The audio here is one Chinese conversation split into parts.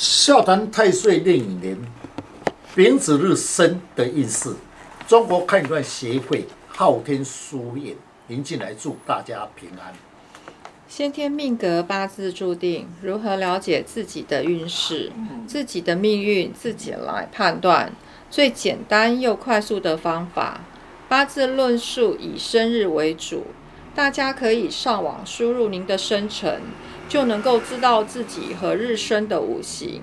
笑谈太岁令影年丙子日生的运势，中国看段协会昊天书院林进来祝大家平安。先天命格八字注定，如何了解自己的运势、自己的命运，自己来判断。最简单又快速的方法，八字论述以生日为主，大家可以上网输入您的生辰。就能够知道自己和日生的五行、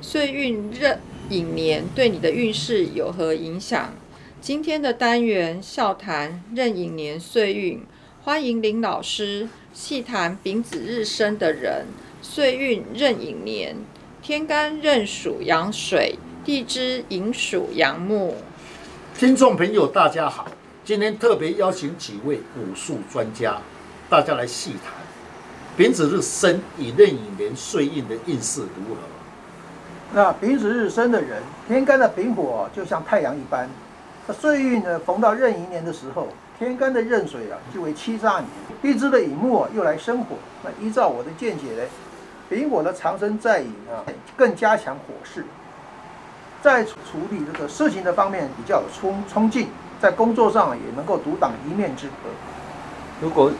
岁运、壬寅年对你的运势有何影响。今天的单元笑谈壬寅年岁运，欢迎林老师细谈丙子日生的人，岁运壬寅年，天干壬属阳水，地支寅属阳木。听众朋友，大家好，今天特别邀请几位武术专家，大家来细谈。丙子日生以壬寅年岁运的运势如何？那丙子日生的人，天干的丙火就像太阳一般。那岁运呢，逢到壬寅年的时候，天干的壬水啊，就为七煞年，地支的寅木，又来生火。那依照我的见解呢，丙火的长生在寅啊，更加强火势，在处理这个事情的方面比较有冲冲劲，在工作上也能够独挡一面之和。如果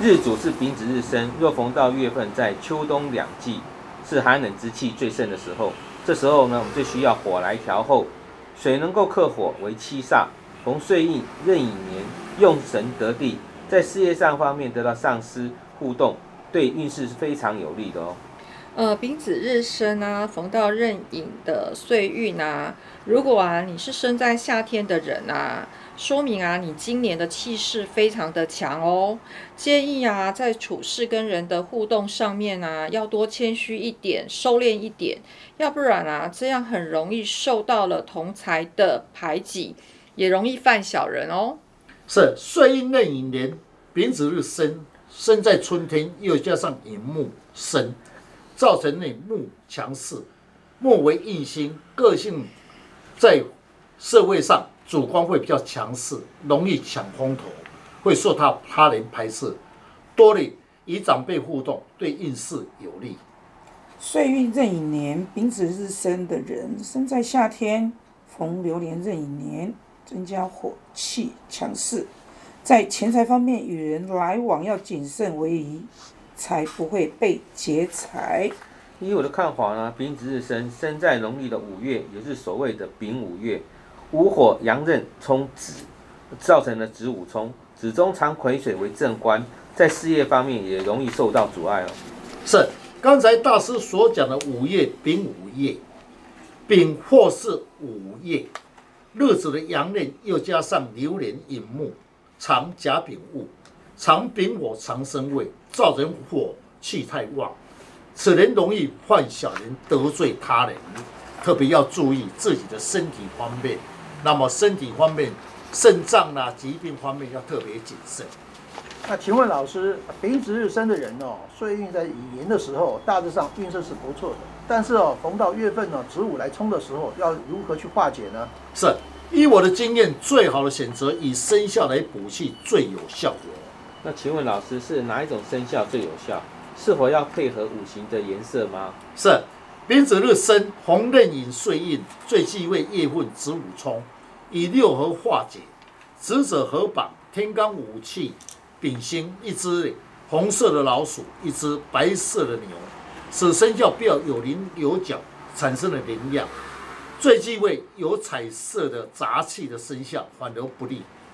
日主是丙子日生，若逢到月份在秋冬两季，是寒冷之气最盛的时候。这时候呢，我们最需要火来调候，水能够克火为七煞。逢岁运壬寅年，用神得地，在事业上方面得到上司互动，对运势是非常有利的哦。呃，丙子日生啊，逢到壬寅的岁运啊，如果啊你是生在夏天的人啊。说明啊，你今年的气势非常的强哦。建议啊，在处事跟人的互动上面啊，要多谦虚一点，收敛一点，要不然啊，这样很容易受到了同才的排挤，也容易犯小人哦。是岁运壬寅年丙子日生，生在春天，又加上寅木生，造成你木强势，木为印星，个性在社会上。主观会比较强势，容易抢风头，会受到他人排斥，多的与长辈互动，对运势有利。岁运壬寅年丙子日生的人，生在夏天，逢流年壬寅年，增加火气强势，在钱财方面与人来往要谨慎为宜，才不会被劫财。以我的看法呢，丙子日生，生在农历的五月，也是所谓的丙午月。午火阳刃冲子，造成了子午冲，子中藏癸水为正官，在事业方面也容易受到阻碍哦。是刚才大师所讲的午夜丙午夜，丙或是午夜，日子的阳刃又加上流年引木，藏甲丙戊，藏丙火藏生位，造成火气太旺，此人容易犯小人得罪他人，特别要注意自己的身体方面。那么身体方面，肾脏啊疾病方面要特别谨慎。那请问老师，丙子日生的人哦，岁运在乙年的时候，大致上运势是不错的。但是哦，逢到月份呢，子午来冲的时候，要如何去化解呢？是，依我的经验，最好的选择以生肖来补气最有效果。那请问老师，是哪一种生肖最有效？是否要配合五行的颜色吗？是。丙子日生，红刃引岁印，最忌讳夜混子午冲，以六合化解。子者合榜，天干五气，丙辛一只红色的老鼠，一只白色的牛，此生肖比较有棱有角，产生了灵量。最忌讳有彩色的杂气的生肖，反而不利。